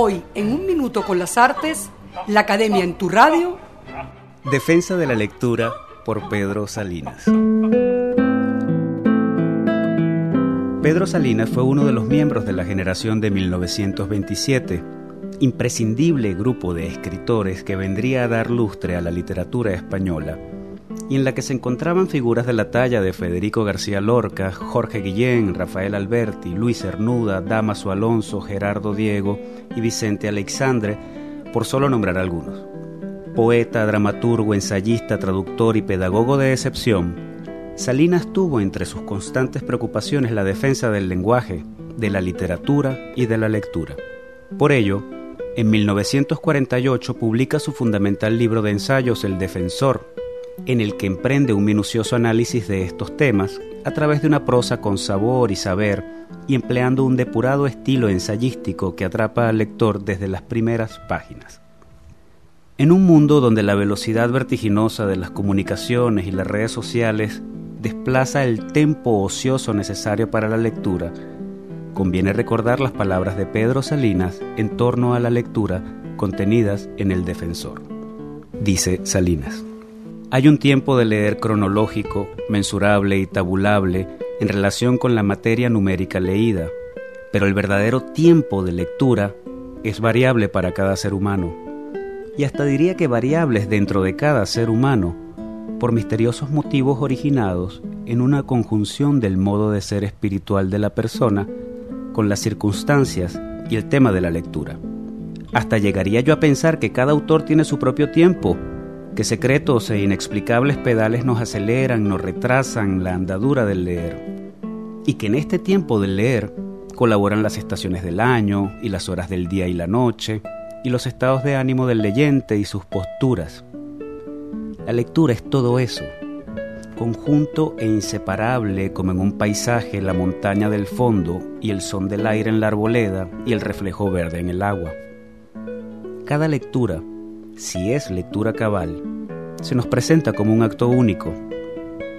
Hoy, en un minuto con las artes, la Academia en tu radio. Defensa de la lectura por Pedro Salinas. Pedro Salinas fue uno de los miembros de la generación de 1927, imprescindible grupo de escritores que vendría a dar lustre a la literatura española y en la que se encontraban figuras de la talla de Federico García Lorca, Jorge Guillén, Rafael Alberti, Luis Cernuda, Damaso Alonso, Gerardo Diego y Vicente Alexandre, por solo nombrar algunos. Poeta, dramaturgo, ensayista, traductor y pedagogo de excepción, Salinas tuvo entre sus constantes preocupaciones la defensa del lenguaje, de la literatura y de la lectura. Por ello, en 1948 publica su fundamental libro de ensayos El Defensor, en el que emprende un minucioso análisis de estos temas a través de una prosa con sabor y saber y empleando un depurado estilo ensayístico que atrapa al lector desde las primeras páginas. En un mundo donde la velocidad vertiginosa de las comunicaciones y las redes sociales desplaza el tempo ocioso necesario para la lectura, conviene recordar las palabras de Pedro Salinas en torno a la lectura contenidas en El Defensor. Dice Salinas. Hay un tiempo de leer cronológico, mensurable y tabulable en relación con la materia numérica leída, pero el verdadero tiempo de lectura es variable para cada ser humano, y hasta diría que variables dentro de cada ser humano, por misteriosos motivos originados en una conjunción del modo de ser espiritual de la persona con las circunstancias y el tema de la lectura. Hasta llegaría yo a pensar que cada autor tiene su propio tiempo que secretos e inexplicables pedales nos aceleran, nos retrasan la andadura del leer, y que en este tiempo del leer colaboran las estaciones del año y las horas del día y la noche, y los estados de ánimo del leyente y sus posturas. La lectura es todo eso, conjunto e inseparable como en un paisaje la montaña del fondo y el son del aire en la arboleda y el reflejo verde en el agua. Cada lectura si es lectura cabal, se nos presenta como un acto único.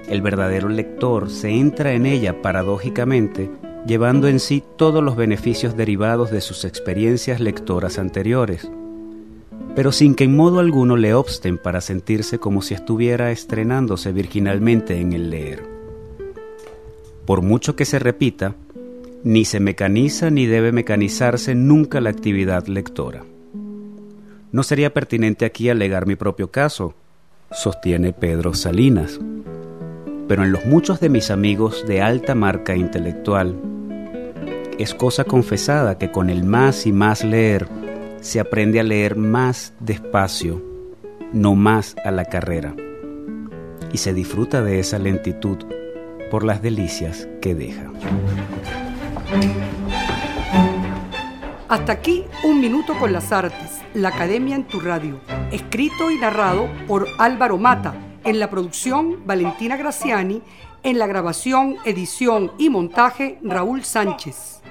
El verdadero lector se entra en ella paradójicamente, llevando en sí todos los beneficios derivados de sus experiencias lectoras anteriores, pero sin que en modo alguno le obsten para sentirse como si estuviera estrenándose virginalmente en el leer. Por mucho que se repita, ni se mecaniza ni debe mecanizarse nunca la actividad lectora. No sería pertinente aquí alegar mi propio caso, sostiene Pedro Salinas. Pero en los muchos de mis amigos de alta marca intelectual, es cosa confesada que con el más y más leer se aprende a leer más despacio, no más a la carrera, y se disfruta de esa lentitud por las delicias que deja. Hasta aquí un minuto con las artes la Academia en tu radio, escrito y narrado por Álvaro Mata, en la producción Valentina Graciani, en la grabación, edición y montaje Raúl Sánchez.